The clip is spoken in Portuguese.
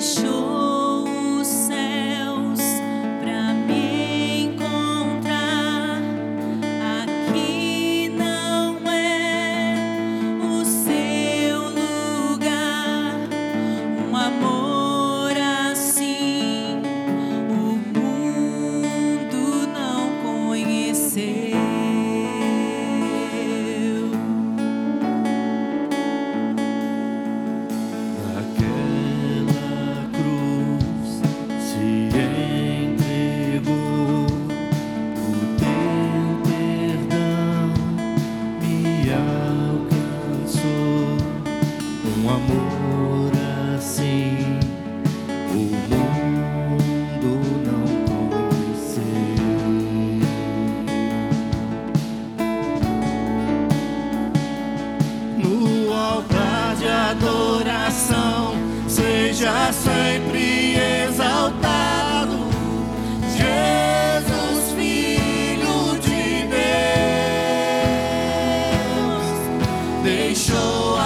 sure. alcançou um amor assim. O mundo não conheceu. No altar de adoração, seja sempre. show